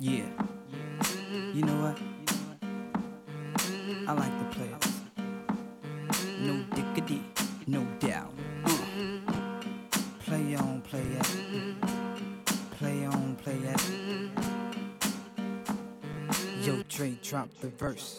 Yeah. You know what? I like the players. No diggity, no doubt. Uh. Play on, play it. Play on, play it. Yo, Dre, drop the verse.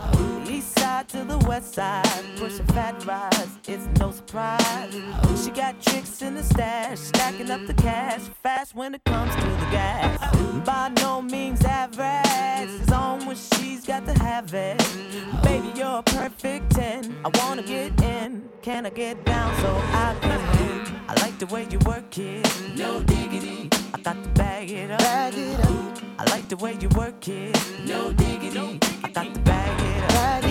Side to the west side, pushing fat rides, it's no surprise. Oh, She got tricks in the stash, stacking up the cash, fast when it comes to the gas. By no means average, it's on when she's got to have it. Baby, you're a perfect 10. I wanna get in, can I get down so I can? I like the way you work it, no diggity. I got to bag it up. Bag it up. I like the way you work it, no diggity. I got to bag it up. Bag it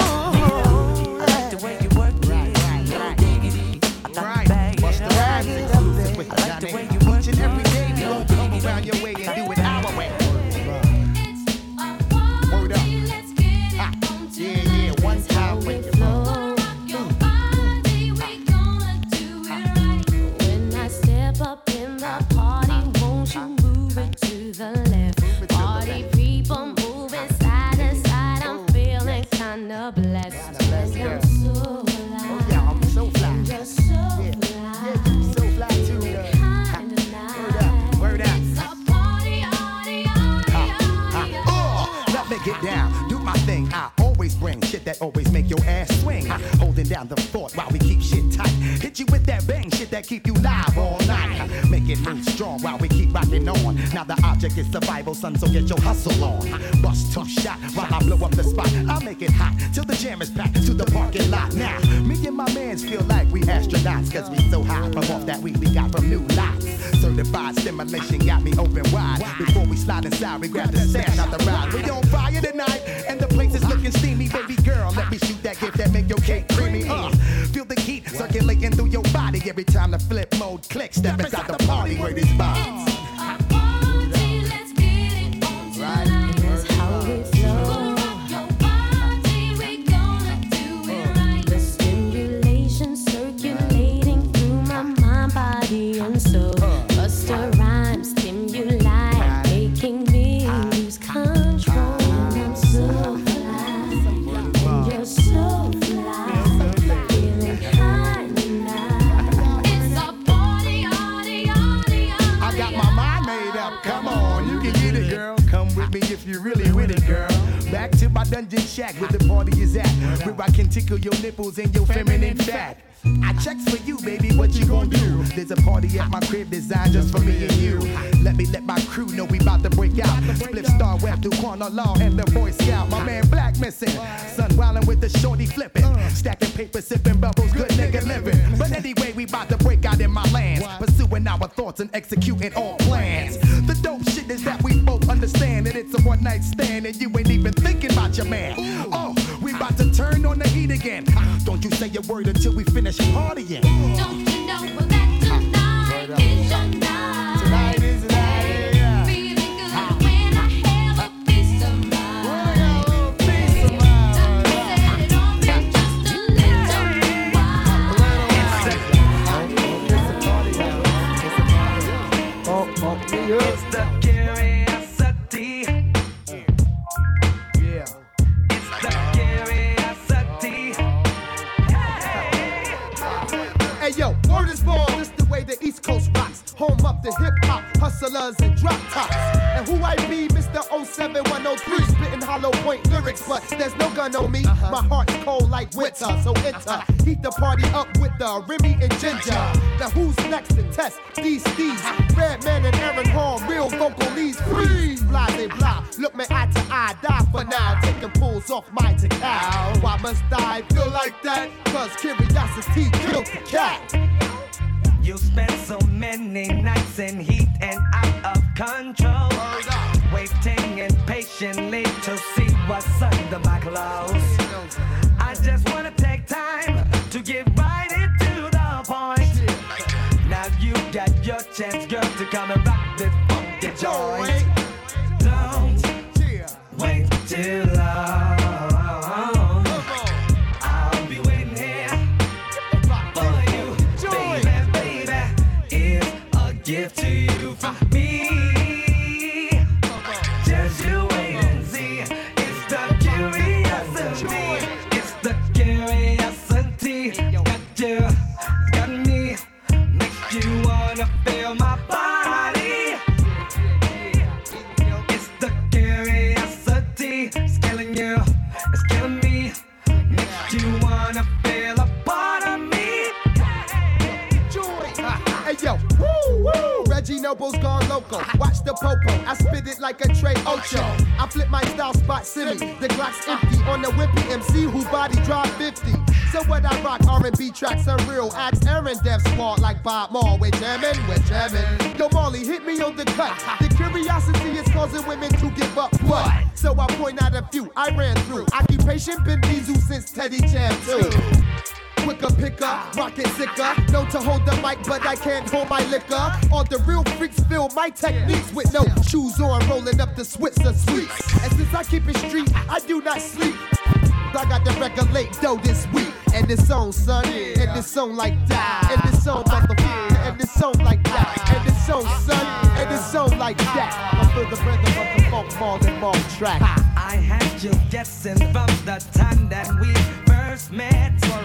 regulate though this week. And this song, son, yeah. and this song like that. And this song about the yeah. and this song like that. And this song, son, and this song like that. I feel the rhythm of the funk more than more track. I had you guessing from the time that we first met. Oh,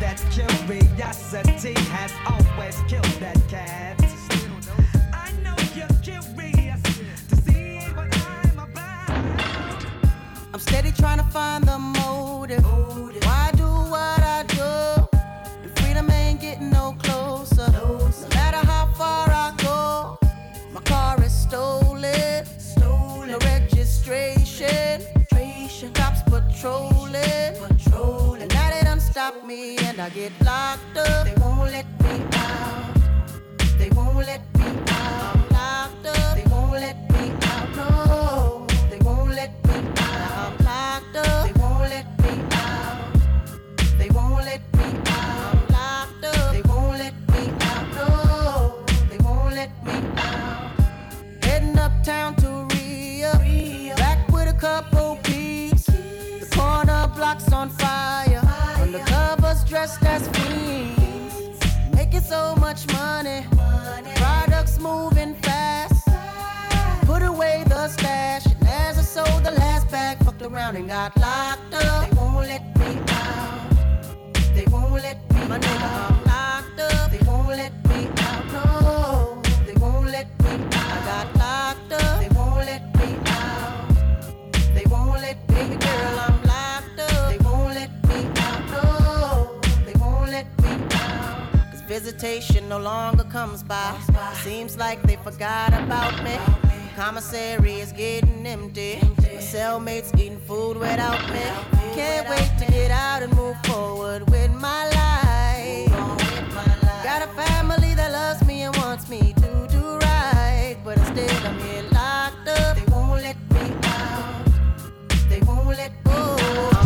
that curiosity has always killed that cat. I'm steady trying to find the motive. Why do what I do? If freedom ain't getting no closer. No matter how far I go, my car is stolen. Stolen. No registration. Cops patrolling. patrolling. And now they done stop me and I get locked up. They won't let me out. They won't let me out. town to Rio. Back with a couple peeps. The corner block's on fire. Undercovers dressed as fiends. Making so much money. Products moving fast. Put away the stash. And as I sold the last bag, fucked around and got locked up. They won't let me out. They won't let me out. visitation no longer comes by. Seems like they forgot about me. Commissary is getting empty. My cellmates eating food without me. Can't wait to get out and move forward with my life. Got a family that loves me and wants me to do right, but instead I'm here locked up. They won't let me out. They won't let me out.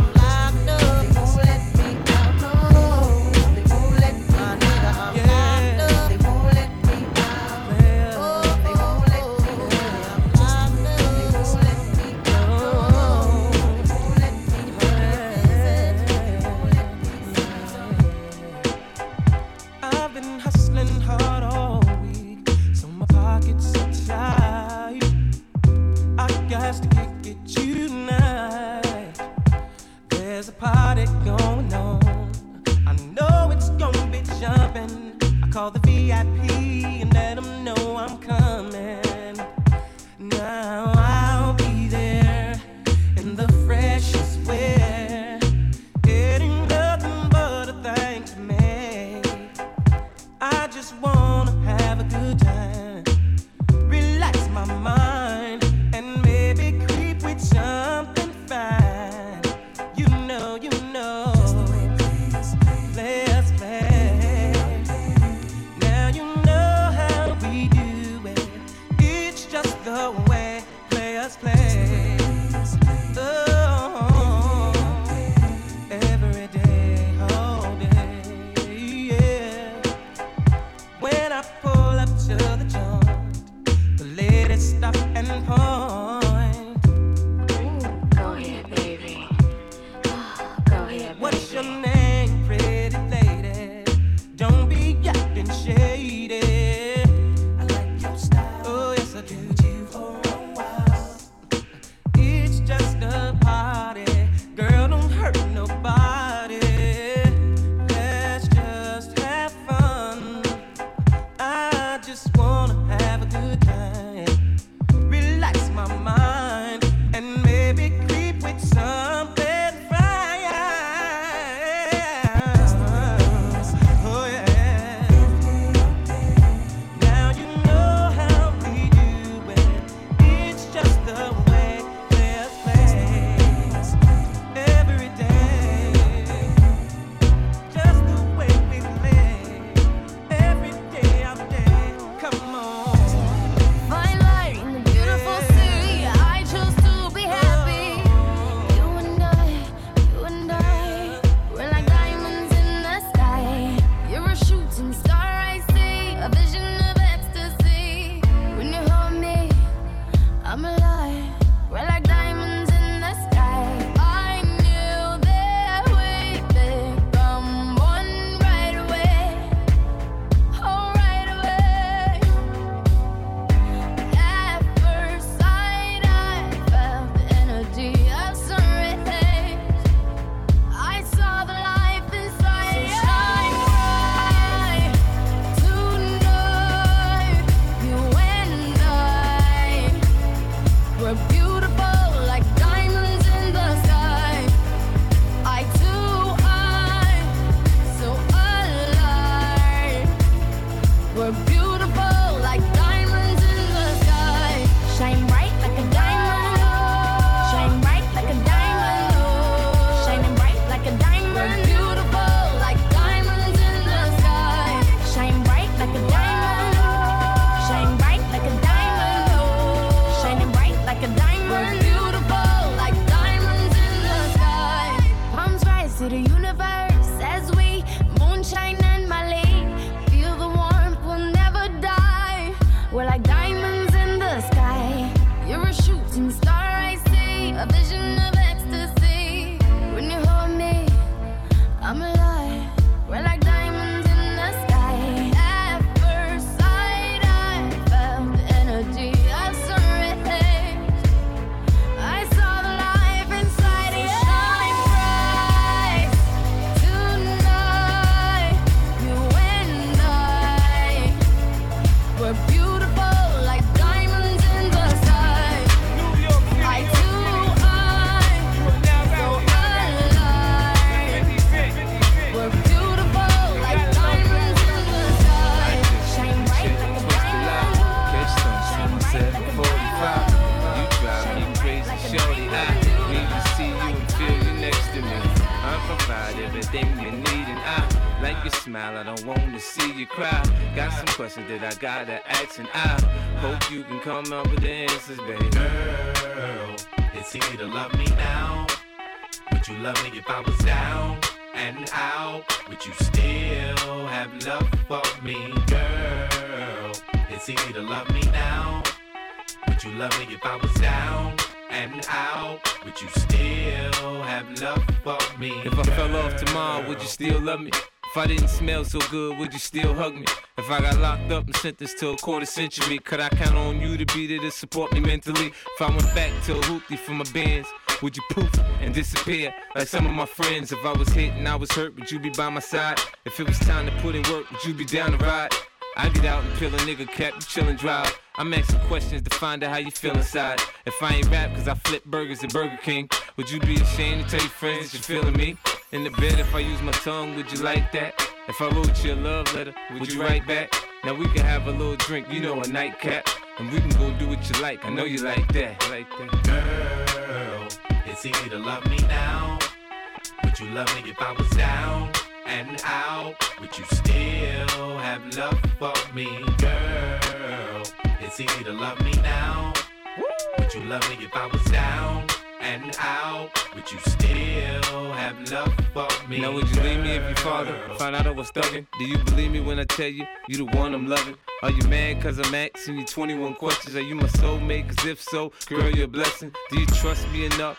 Come up with answers, baby. Girl, it's easy to love me now. Would you love me if I was down and out? Would you still have love for me, girl? It's easy to love me now. Would you love me if I was down and out? Would you still have love for me? If I fell off tomorrow, would you still love me? If I didn't smell so good, would you still hug me? If I got locked up and sentenced to a quarter century, could I count on you to be there to support me mentally? If I went back to a hoopty for my bands, would you poof and disappear like some of my friends? If I was hit and I was hurt, would you be by my side? If it was time to put in work, would you be down to ride? I get out and peel a nigga cap, you chillin' drive. I'm asking questions to find out how you feel inside. If I ain't rap cause I flip burgers at Burger King, would you be ashamed to tell your friends that you're feeling me? In the bed, if I use my tongue, would you like that? If I wrote you a love letter, would you write back? Now we can have a little drink, you know, a nightcap. And we can go do what you like, I know you like that. Like that. Girl, it's easy to love me now. Would you love me if I was down and out? Would you still have love for me, girl? It's easy to love me now. Would you love me if I was down and out? Would you still have love for me? Now would you leave me if your father found out I was thugging? Do you believe me when I tell you you the one I'm loving? Are you mad cause I'm asking you 21 questions? Are you my soulmate? Cause if so, girl, you're a blessing. Do you trust me enough?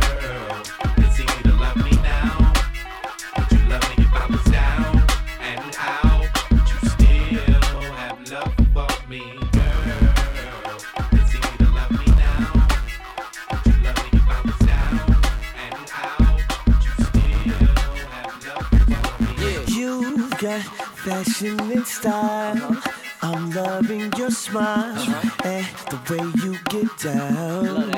Fashion and style. I'm loving your smile and the way you get down.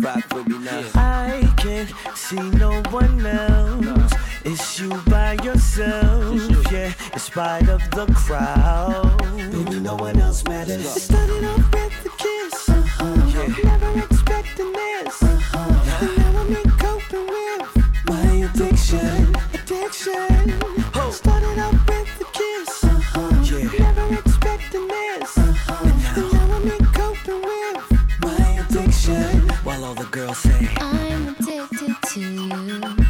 Rock with me now. I can't see no one else. It's you by yourself, yeah. In spite of the crowd, baby, no one else matters. It started off with a kiss, uh-huh. yeah. Never expecting this, and now I'm in coping with my addiction, addiction. Started off with a kiss, uh-huh. yeah. Never expecting this, uh-huh. and now I'm in coping with my addiction. While all the girls say. I'm addicted to you.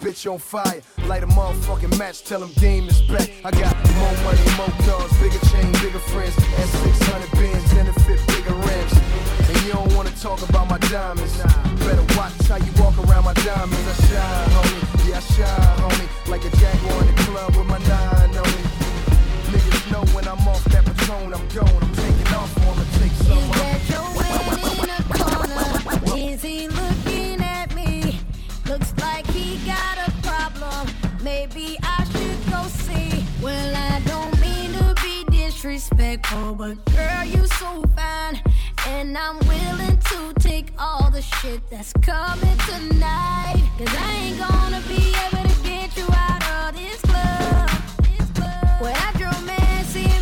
bitch on fire. Light a motherfucking match, tell them game is back. I got more money, more cars, bigger chain, bigger friends. And 600 bins, and a fit bigger rims. And you don't wanna talk about my diamonds. Better watch how you walk around my diamonds. I shine, homie, yeah, I shine, homie. Like a jaguar in the club with my nine on me. Niggas know when I'm off that patron, I'm gone. I'm taking off, or I'ma take some. Is that your in the corner? Is he problem. Maybe I should go see. Well, I don't mean to be disrespectful, but girl, you so fine. And I'm willing to take all the shit that's coming tonight. Cause I ain't gonna be able to get you out of this club. This club. Where that your man seems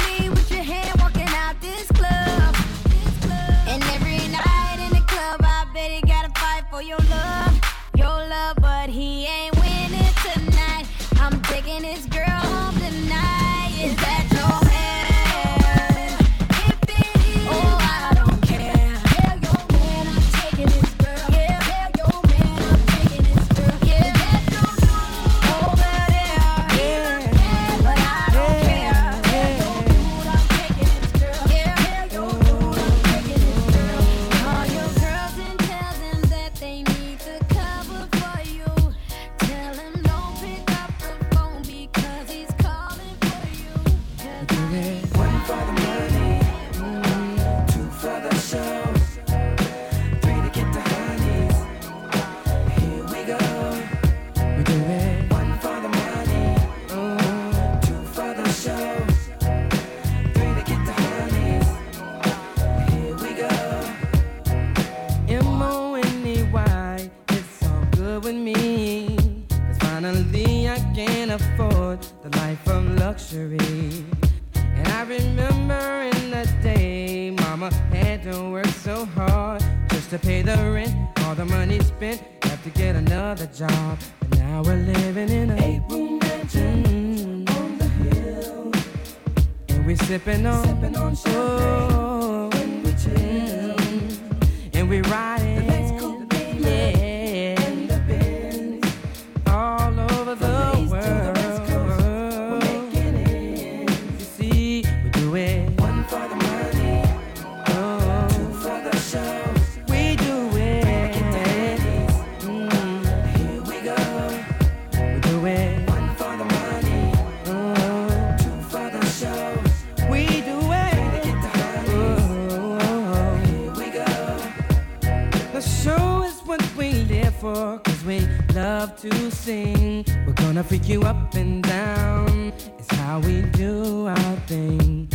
love to sing. We're gonna freak you up and down. It's how we do our thing.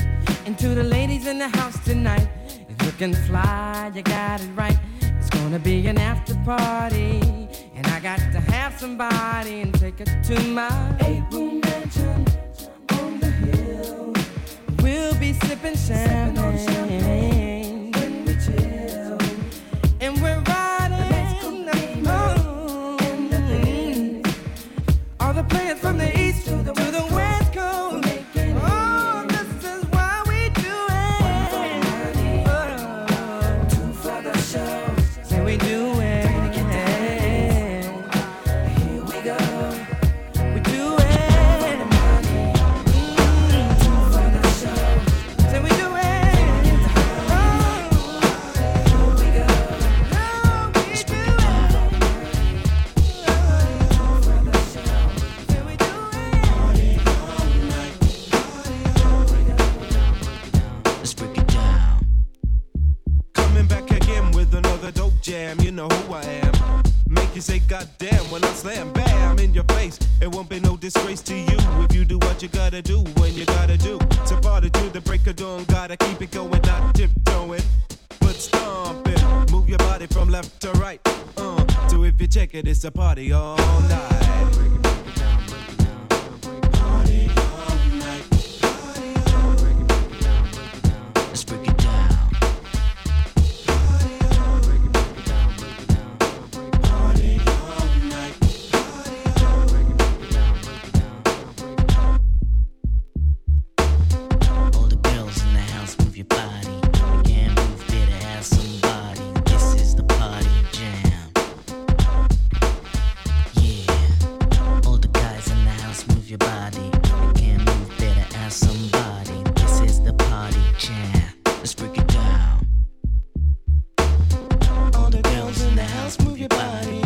And to the ladies in the house tonight, it's looking fly, you got it right. It's gonna be an after party. And I got to have somebody and take it to my eight room mansion on the hill. We'll be sipping champagne. Sipping your body.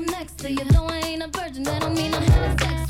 I'm next to you. Though I ain't a virgin, that don't mean I'm having sex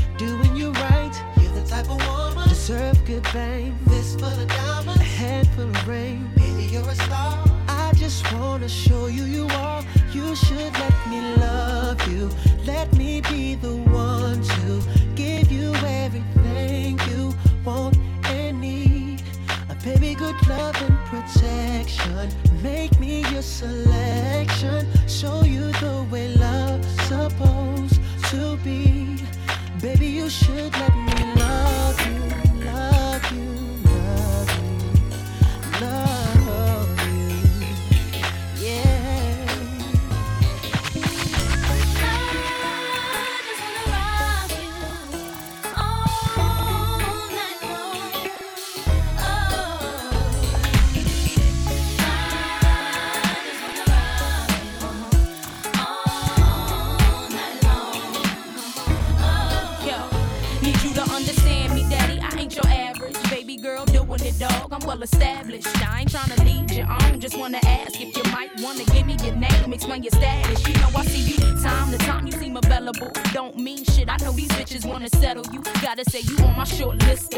type of woman. Deserve good fame. Diamonds. A rain. You're a star. I just wanna show you you are. You should let me love you. Let me be the one to give you everything you want and need. A baby, good love and protection. Make me your selection. Show you the way love's supposed to be. Baby, you should let me love you. wanna settle you. Gotta say you on my short list.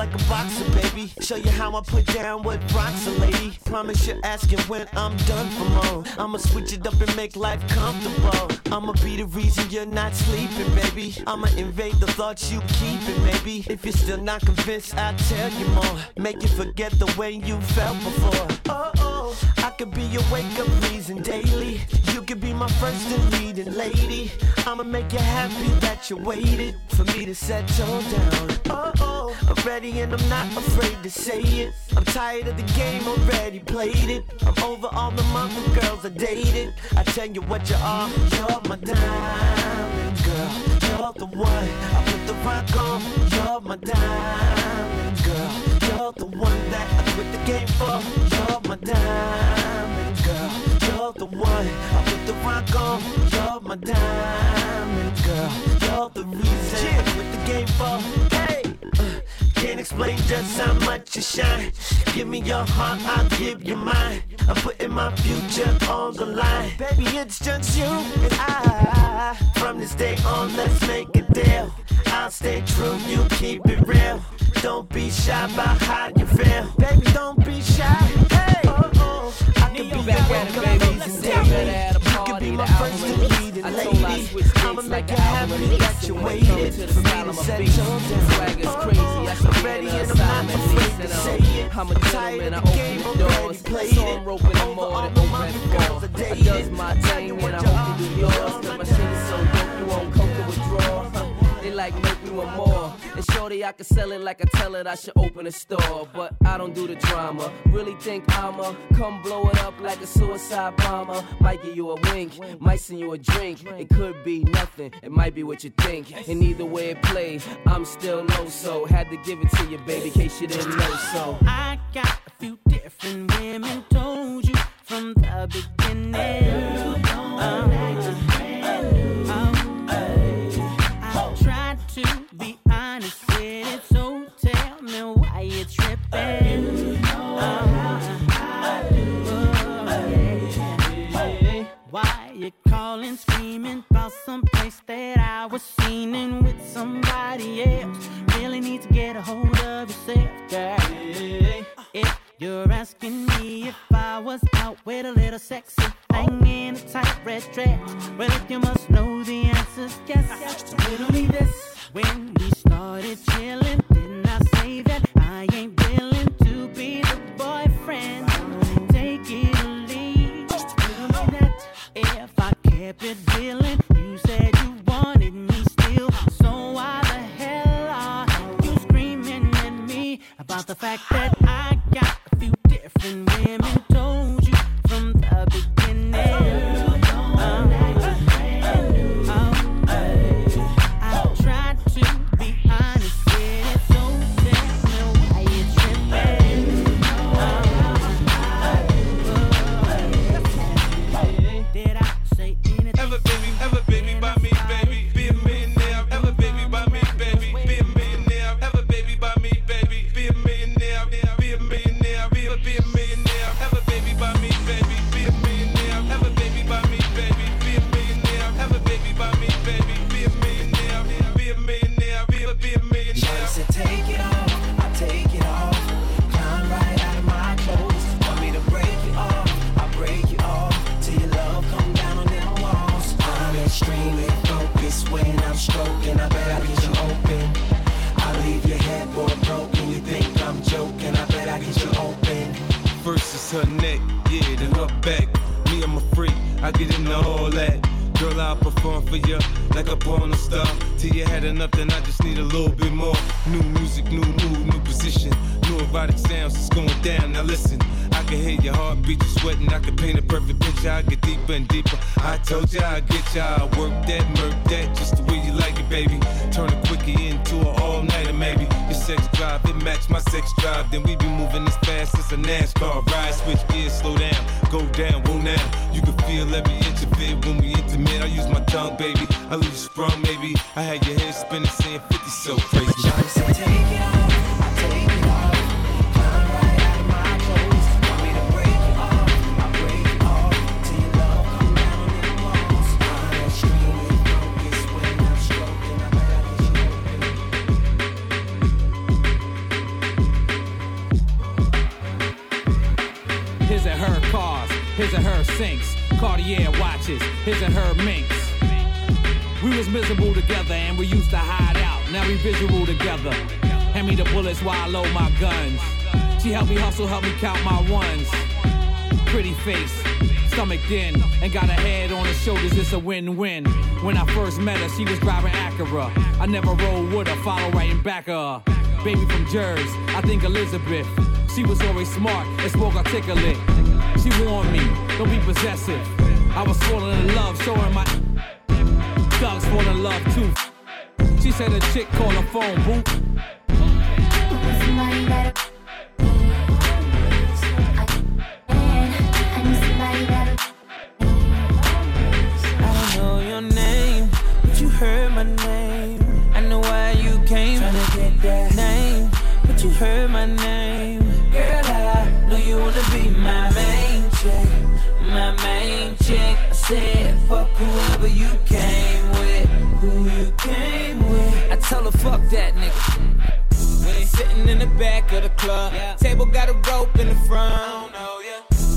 Like a boxer, baby. Show you how I put down what rocks a lady. Promise you're asking when I'm done for more. I'ma switch it up and make life comfortable. I'ma be the reason you're not sleeping, baby. I'ma invade the thoughts you keeping, maybe. If you're still not convinced, I'll tell you more. Make you forget the way you felt before. Oh, oh, I could be your wake up reason daily. You could be my first and leading lady. I'ma make you happy that you waited for me to settle down. Oh, oh, I'm ready and I'm not afraid to say it. I'm tired of the game, already played it. I'm over all the mother girls I dated. I tell you what you are, you're my diamond girl. You're the one I put the rock on. You're my diamond girl. You're the one that I quit the game for. You're my diamond girl. You're the one I put the rock on. You're my diamond girl. You're the reason I quit the game for. Can't explain just how much you shine. Give me your heart, I'll give you mine. I'm putting my future on the line. Baby, it's just you and I. From this day on, let's make a deal. I'll stay true, you keep it real. Don't be shy about how you feel. Baby, don't be shy. Hey, oh, oh. I could be your welcome reason, baby. Be my first leading lady. I'ma make you happy that you waited for me to settle down. Swag is crazy. I should ready and an I'm not assignment. afraid to say it. I'm a tired gentleman. I of the open game, the doors. already played So it. I'm roping them Over all the open the girls I I does my thing and I hope you do yours. My like make me want more. And shorty, I can sell it like I tell it I should open a store. But I don't do the drama. Really think I'ma come blow it up like a suicide bomber. Might give you a wink, might send you a drink. It could be nothing, it might be what you think. And either way it plays, I'm still low. So had to give it to you, baby, in case you didn't know so. I got a few different women, told you from the beginning. Um, so tell me why you tripping. Why you calling, screaming about some place that I was seen in with somebody else? Really need to get a hold of yourself, girl. You're asking me if I was out with a little sexy thing in a tight red dress, well, if you must know the answer's yes. Me this: When we started chilling, didn't I say that I ain't willing to be the boyfriend? Take it or leave. Me that if I kept it feeling, you said you wanted me still. So why the hell are you screaming at me about the fact that I got women? Spoke articulate. She warned me, don't be possessive. I was falling in love, showing my thugs falling in love too. She said a chick called her phone, boo. Somebody better. I need somebody better. I don't know your name, but you heard my name. I know why you came. Tryna get that name, but you heard my name. Fuck whoever you came with, who you came with. I tell her, fuck that nigga. Sitting in the back of the club, table got a rope in the front.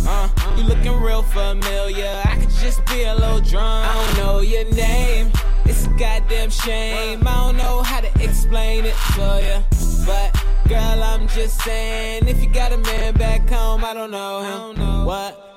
Uh, you looking real familiar. I could just be a little drunk. I don't know your name. It's a goddamn shame. I don't know how to explain it to you. But girl, I'm just saying, if you got a man back home, I don't know him. What?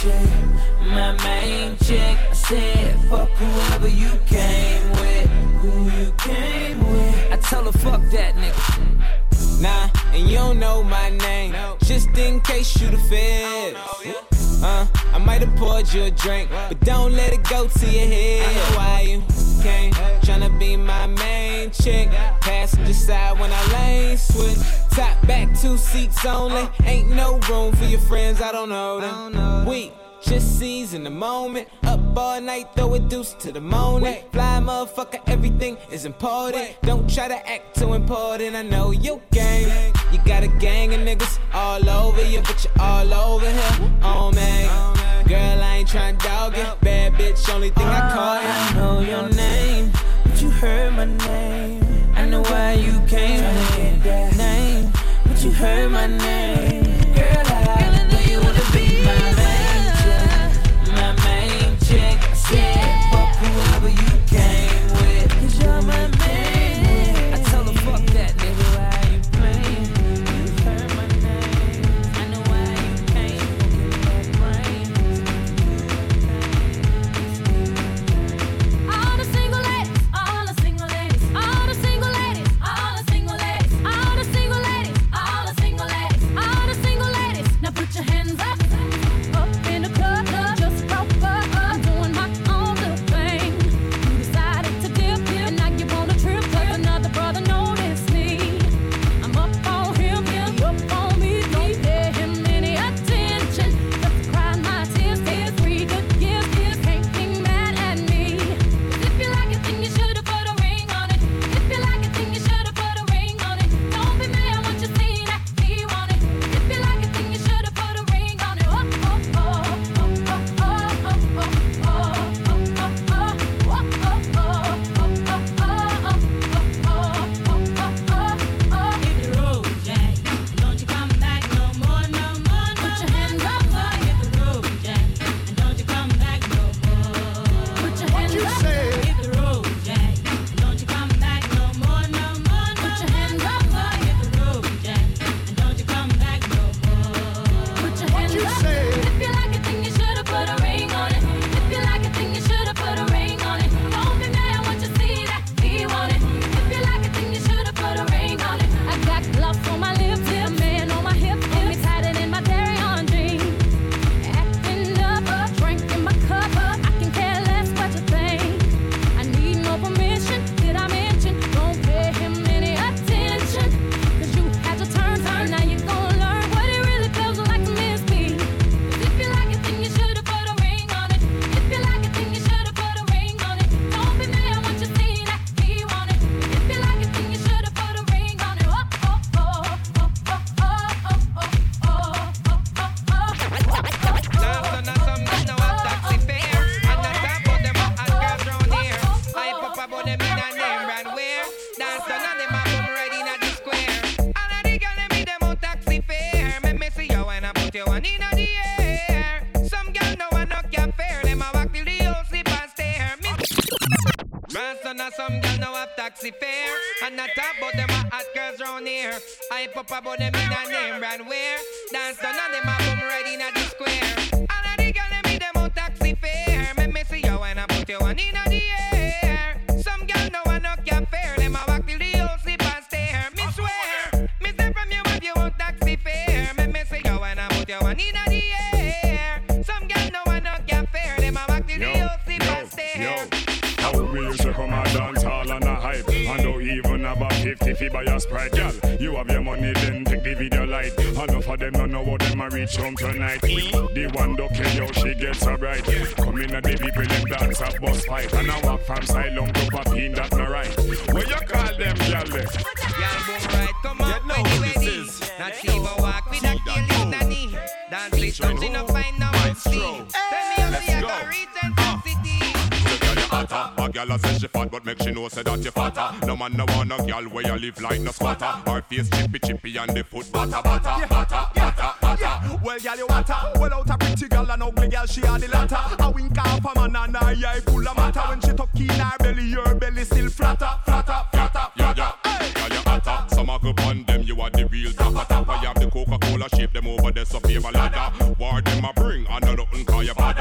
chick, my main chick. I said, fuck whoever you came with, who you came with. I tell her, fuck that nigga. Nah, and you don't know my name. Just in case you the feds. Uh, I might have poured you a drink, but don't let it go to your head. I know why you came, tryna be my main chick. Passenger side when I lane switch. Top back, two seats only. Ain't no room for your friends, I don't know them. We just seizing the moment. Up all night, throw a deuce to the morning. Fly motherfucker, everything is important. Don't try to act too important. I know you gang. You got a gang of niggas all over you, but you're all over here. Oh man, girl, I ain't trying to dog it. Bad bitch, only thing I call you. I know your name, but you heard my name. I know why you came. Tryna get that name, but you heard my name. about them man. chum tonight. The one duck yo, she gets alright. Come in and the people them dance a bus fight. And I walk from silent to papin, that's not right. What you call them, y'all? Y'all boom right, come on, you know ready, Now Not fever walk with a killing nanny. Dance with touch in a fine number. Tell me how uh. you got written fatter. A gal a say she fat, but make she know say that you fatter. No man no want a gal where you live like no squatter. Her face chippy chippy and the foot batter batter batter girl you hotter. Well out a pretty girl and ugly girl she had the latter. A wink off a man and her eye full of matter. When she tuck in her belly, her belly still flatter, flatter, flatter. Yeah, yeah. Hey. Girl you hotter. Some a on them, you are the real tapa tapa. You have the Coca Cola shape them over there, so favor ladder. War them a bring, and nothing call you bother.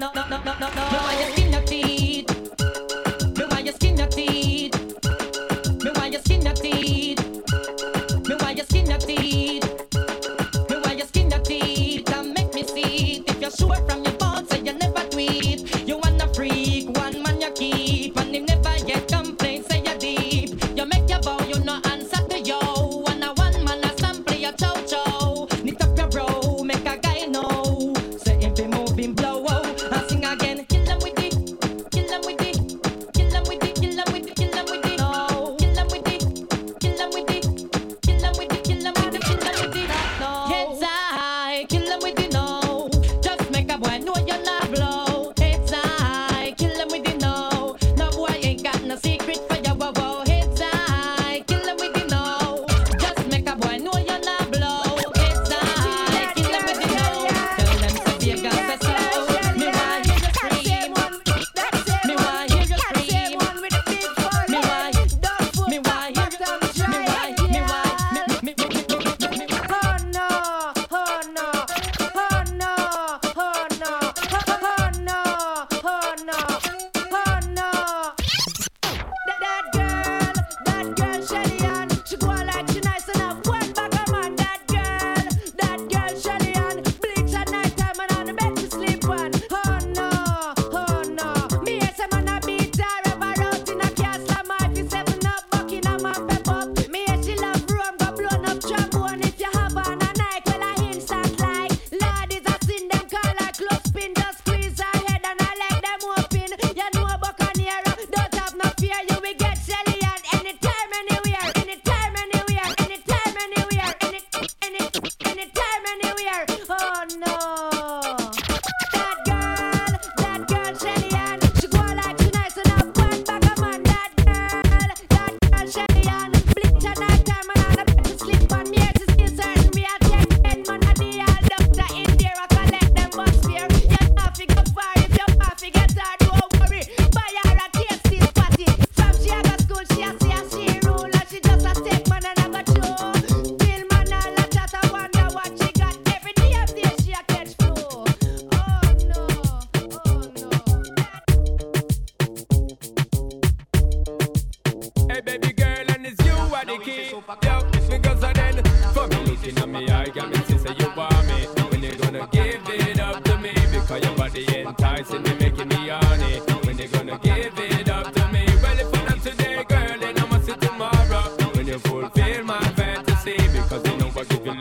no, no. Yo, you gonna give it up to me? Because your body enticing me, making me horny. When you gonna give it up to me? Well, if I'm today, girl, then I must see tomorrow. When you fulfill my fantasy, because you know I give you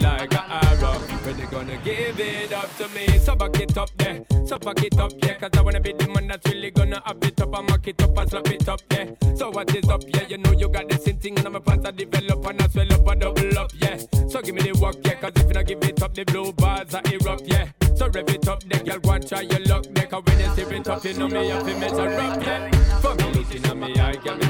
like an arrow. When you gonna give it up to me? So back it up there, so back it up, yeah. Cause I wanna be the man that's really gonna up it up mock it up and slap it up, yeah. So what is up, yeah? You know you got the same thing and I'm a pants I develop and I swell up and double up, yeah. So give me the work, yeah. Cause if you not give it up, the blue bars are erupt, yeah. So rev it up, then girl, and try your luck. Cause when you see it up, you know me, have to measure up, yeah. For me looking at me, I got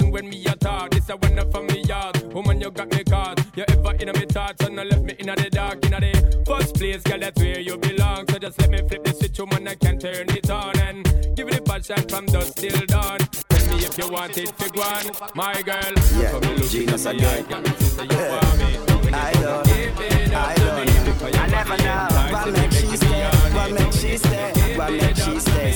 English for the season when me a talk? This a one for me yard. Woman, you got me caught. You ever in me thoughts and I left me in the dark, in the first place, girl, that's where you belong. So just let me flip the switch, woman, I can turn it on and give it a passion from dusk till dawn. Tell me if you want it, fig one, my girl. Yeah, Come look Genius again. got me sister, you want me. When you I don't, up I don't me, because your I never know what me, make she stay, what make she stay, what make she stay.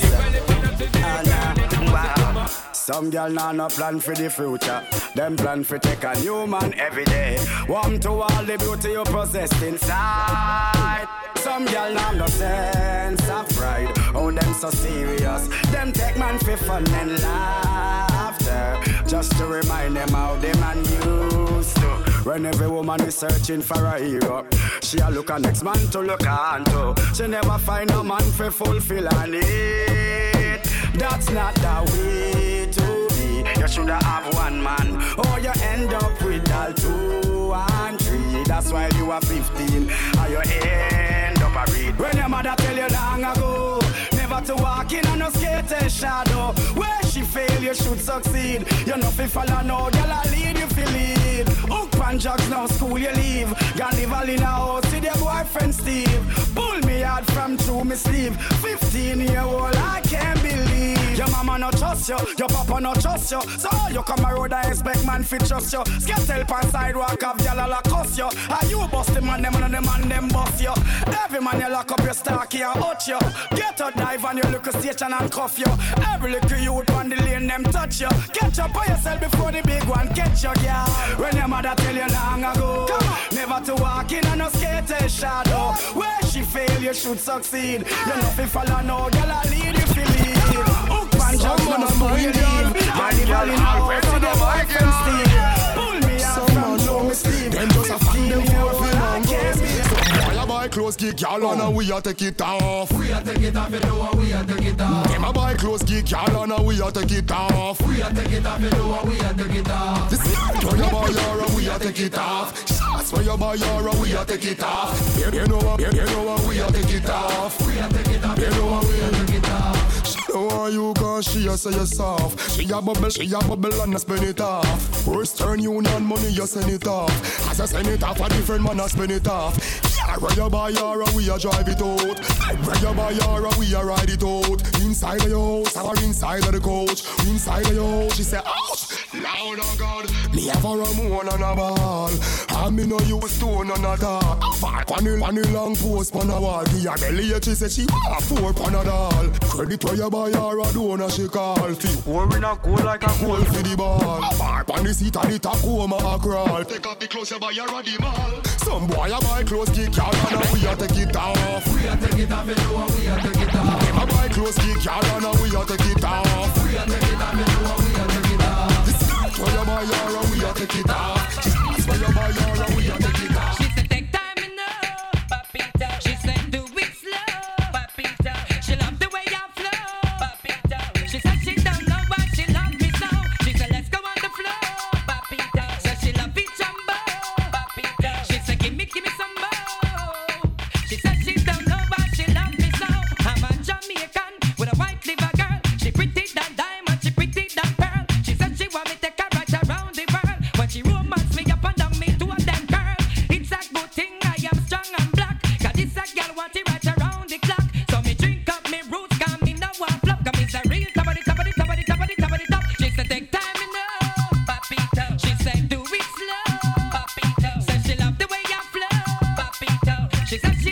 Some girl nah no plan for the future. Them plan for take a new man every day. Warm to all the beauty you possess inside. Some girl nah no sense of pride. Oh, them so serious. Them take man for fun and laughter. Just to remind them how the man used to. When every woman is searching for a hero, she a look a next man to look on to. She never find a man for fulfill her need. That's not the way to be. You shoulda have one man, or you end up with all two and three. That's why you are 15, or you end up a read. When your mother tell you long ago, never to walk in on no skater shadow. Where she fail, you should succeed. You know fi follow no girl, I lead you fi lead. Pan jugs now school you leave. Gone all in a house with your boyfriend Steve. Pull me out from through me sleeve. 15 year old, I can't believe. Your mama no trust you, your papa no trust you. So you come around and expect man fi trust you. Skate help on sidewalk have gyal a la cuss you. And you bust the man them and the man them bust you. Every man you lock up your stocky and hurt you. Get a dive on your little station and cuff you. Every little youth on the lane them touch you. Catch up on yourself before the big one catch you, girl. When your mother tell you long ago, never to walk in on no skater eh, shadow. Where she fail, you should succeed. You know fi follow no girl, I lead you fi lead. Hook man Someone no a you girl. My And girl, in house on your the boyfriend girl. Steve. Pull me out from low me sleeve. Them just a fuck them for fi buy clothes, kick y'all and we a take it off. We a take it off, you know we a take it off. Them a buy clothes, kick y'all and we a take it off. We a take it off, you know we a take it off. This where you buy your we a take it off. Shots where you buy your we a take it off. You, know you, know we a take it off. We a take it off, you know we a take it off. Know how you cause she a say you soft. She a bubble, she a bubble and a spin it off. Western Union money you send it off. As I send it off, a different man a spin it off. Yeah, where you buy your we a drive it out. You buy your and we a ride it out. Inside of your house or inside of the coach. Inside of your house, she say ouch. Loud oh God, me have a Ramon and a ball. And me no use stone and a dog. Far on the, long post on a wall. The belly she say she want four pan a doll. Credit where you buy her a donor she call. Fi in a cool like a coal for the ball. Far on the seat of the Tacoma a crawl. Take off the clothes you buy a the mall. Some boy a buy clothes kick y'all and we a take it off. We a take it off, you know we a take it off. Them a buy clothes kick y'all and we a take it off. We a take it off, you know we a take it off. This is where you buy and we a take it off. This is where you buy her She said she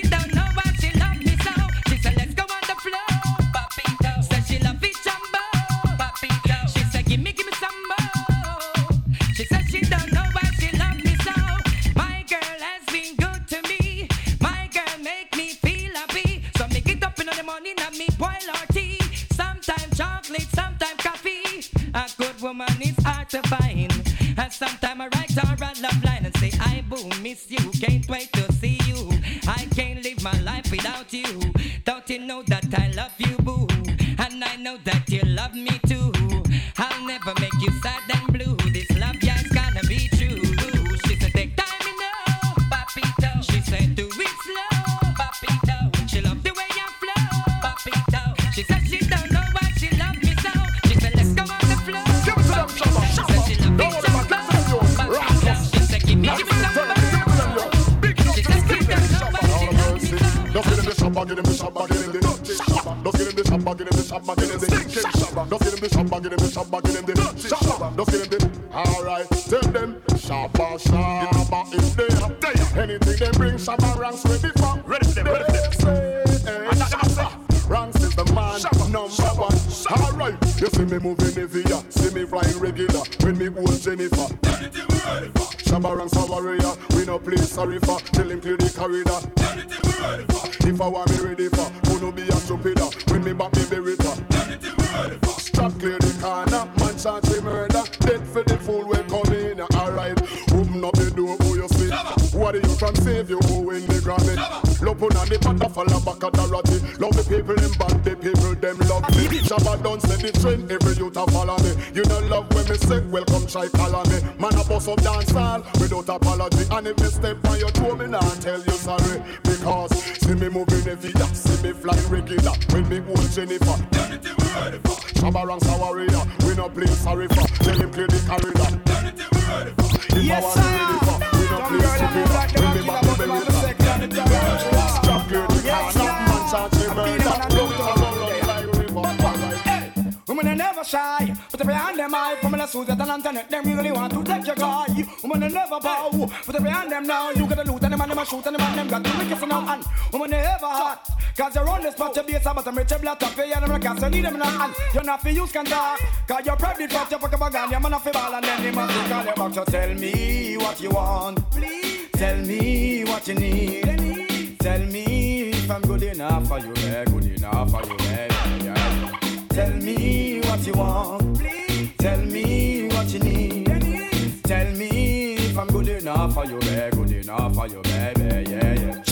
Cause you're on the spot, but I'm rich, you black up, you them a cast, you need them in a hand. You're not for use can talk, cause you're pregnant, but you fuck up a gun, you're man off ball and then the man will call you back. So tell me what you want, please. Tell me what you need. Tell me if I'm good enough for you, yeah, good enough for you, yeah, yeah. Tell me what you want. Please. Tell me what you need. Tell me if I'm good enough for you, baby. Good enough for you, baby. Yeah, yeah.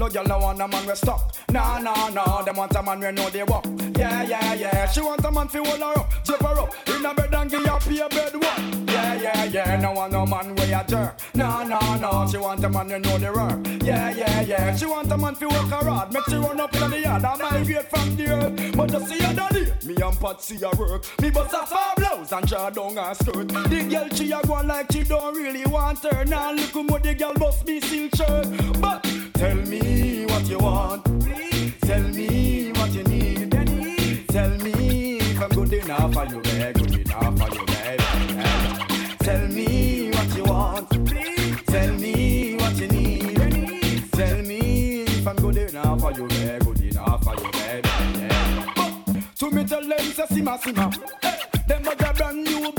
No girl no want a man we stuck. Nah, nah, nah. Them want a man we know they walk. Yeah, yeah, yeah. She want a man fi hold her up, zip her up in a bed and give her pay bed work. Yeah, yeah, yeah. No want no man we a jerk. Nah, nah, nah. She want a man we know the work. Yeah, yeah, yeah. She want a man fi work her hard. Make she run up in the yard and migrate from the earth. But you see her daddy, me and Pat see her work. Me bust a far blouse and draw down her skirt. The girl she a go like she don't really want her. Now look how the girl bust me silk shirt. But tell me what you want. Please. Tell me what you need. Tell me if I'm good enough for you, baby. Good enough for you, baby. Yeah. Tell me what you want. Please. Tell me what you need. Tell me if I'm good enough for you, baby. Good enough for you, baby. Yeah. To me tell them say sima sima. Hey, them a brand new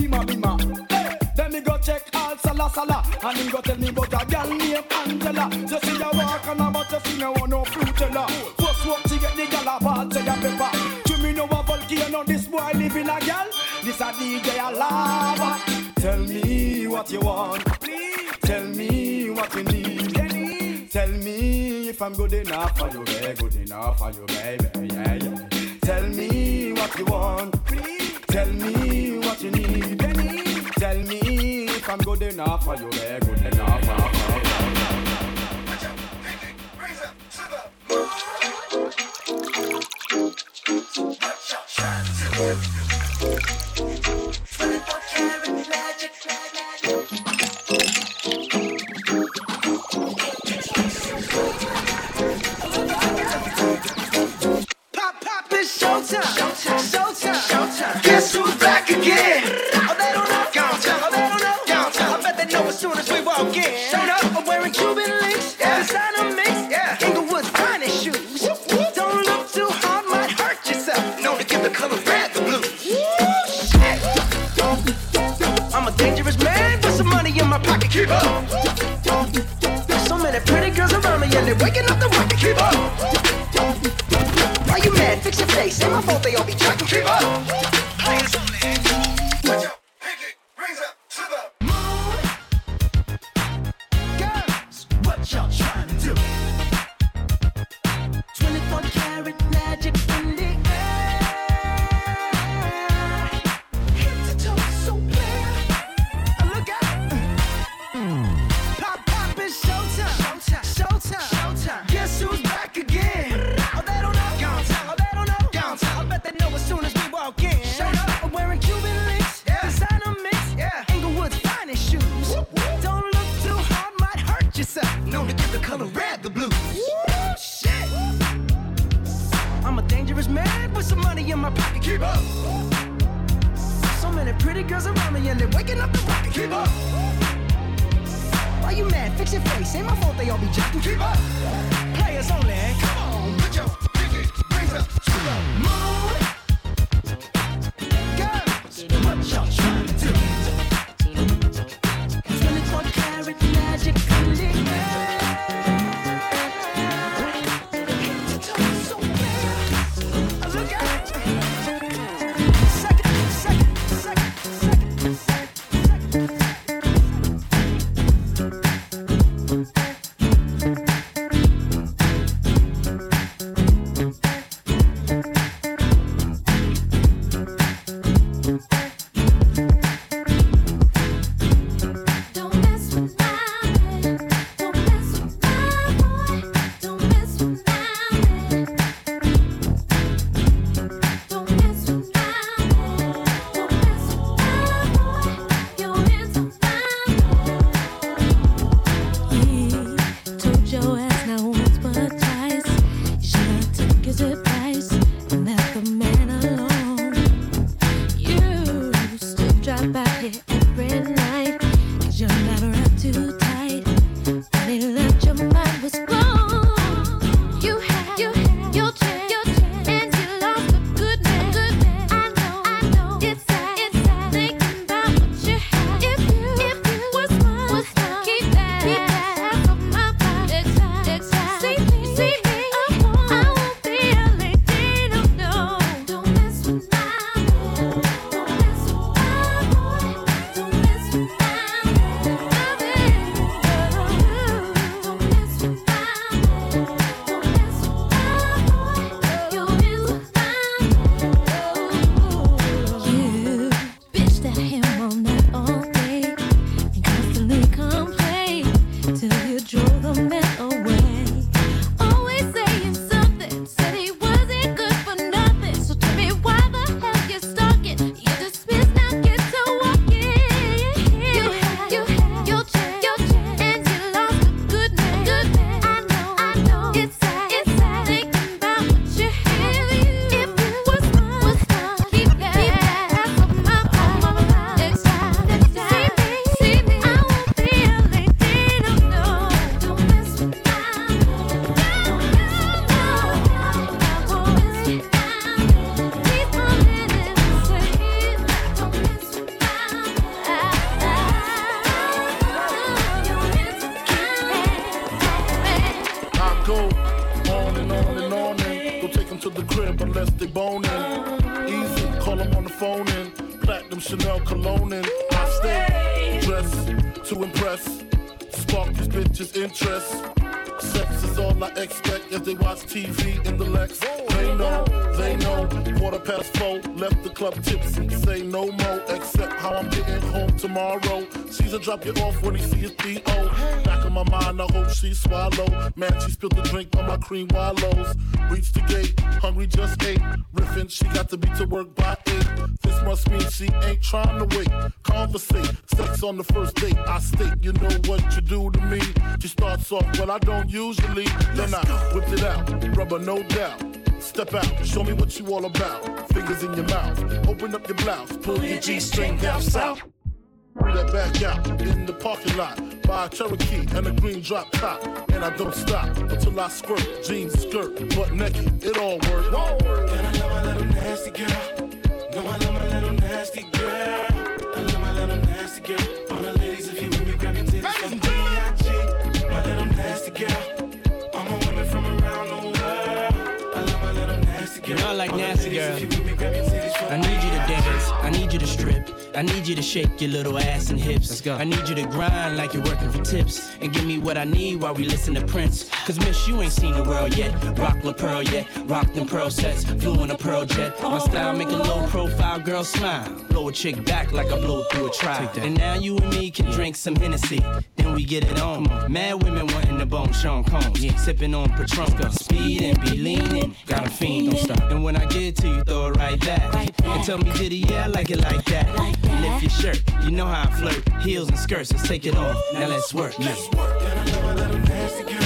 sala sala, and him go tell me about a girl named Angela. So see ya walk on a but you see no one no fruitella. First walk she get the girl a ball say a pepper. To me no a volcano, this boy live in a girl. This a DJ a lava. Tell me what you want, please. Tell me what you need. Tell me if I'm good enough for you, baby. Good enough for you, baby. Yeah, yeah. Tell me what you want, please. Tell me what you need. Tell me if I'm good enough for you, baby. Good enough. Pop, pop, it's. Showtime. Showtime. Showtime. Guess who's back again? it, waking up the rocket. Keep up. Why you mad? Fix your face. Ain't my fault they all be jocking. Keep up. mouth, fingers in your mouth. Open up your blouse, pull your G string down south. That back out in the parking lot. Buy a Cherokee and a green drop top. And I don't stop until I squirt jeans you to shake your little ass and hips. Let's go. I need you to grind like you're working for tips. And give me what I need while we listen to Prince. Cause miss, you ain't seen the world yet. Rock La Perla yet. Rock them pearl sets. Flew in a pearl jet. My style make a low profile girl smile. Blow a chick back like I blow through a trial. And now you and me can drink some Hennessy. Then we get it on. Mad women wanting the bone Sean Combs. Yeah. Sipping on Patron. Speed and be leaning. Got a fiend. Don't stop. And when I get to you, throw it right back. Right back. And tell me, did he yeah, like it like that? Like that off your shirt. You know how I flirt. Heels and skirts, let's take it off. Now let's work. Let's work.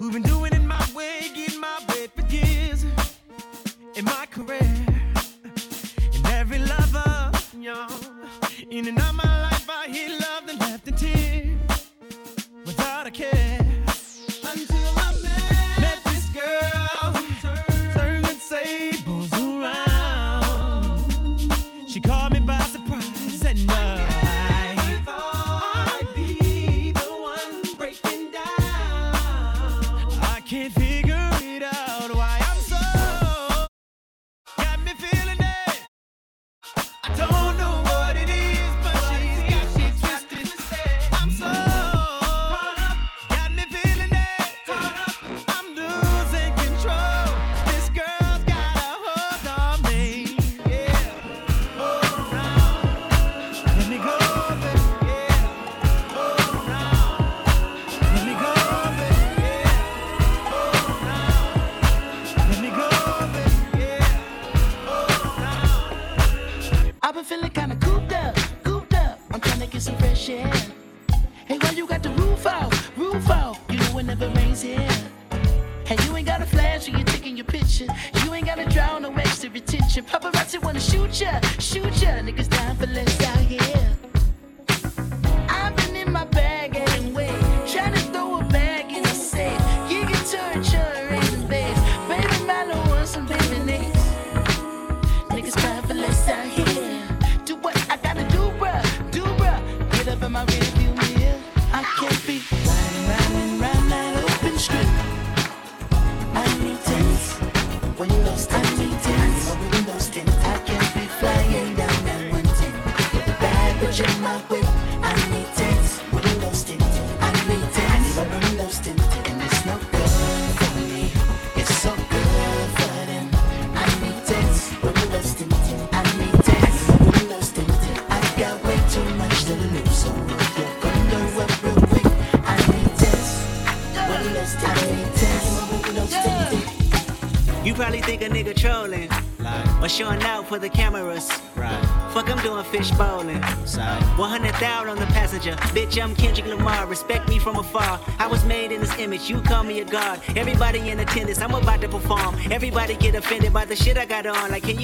who've been doing a nigga. Or showing out for the cameras. Right. Fuck, I'm doing fish bowling. Side. 100,000 on the passenger. Bitch, I'm Kendrick Lamar. Respect me from afar. I was made in this image. You call me a god. Everybody in attendance. I'm about to perform. Everybody get offended by the shit I got on. Like, can you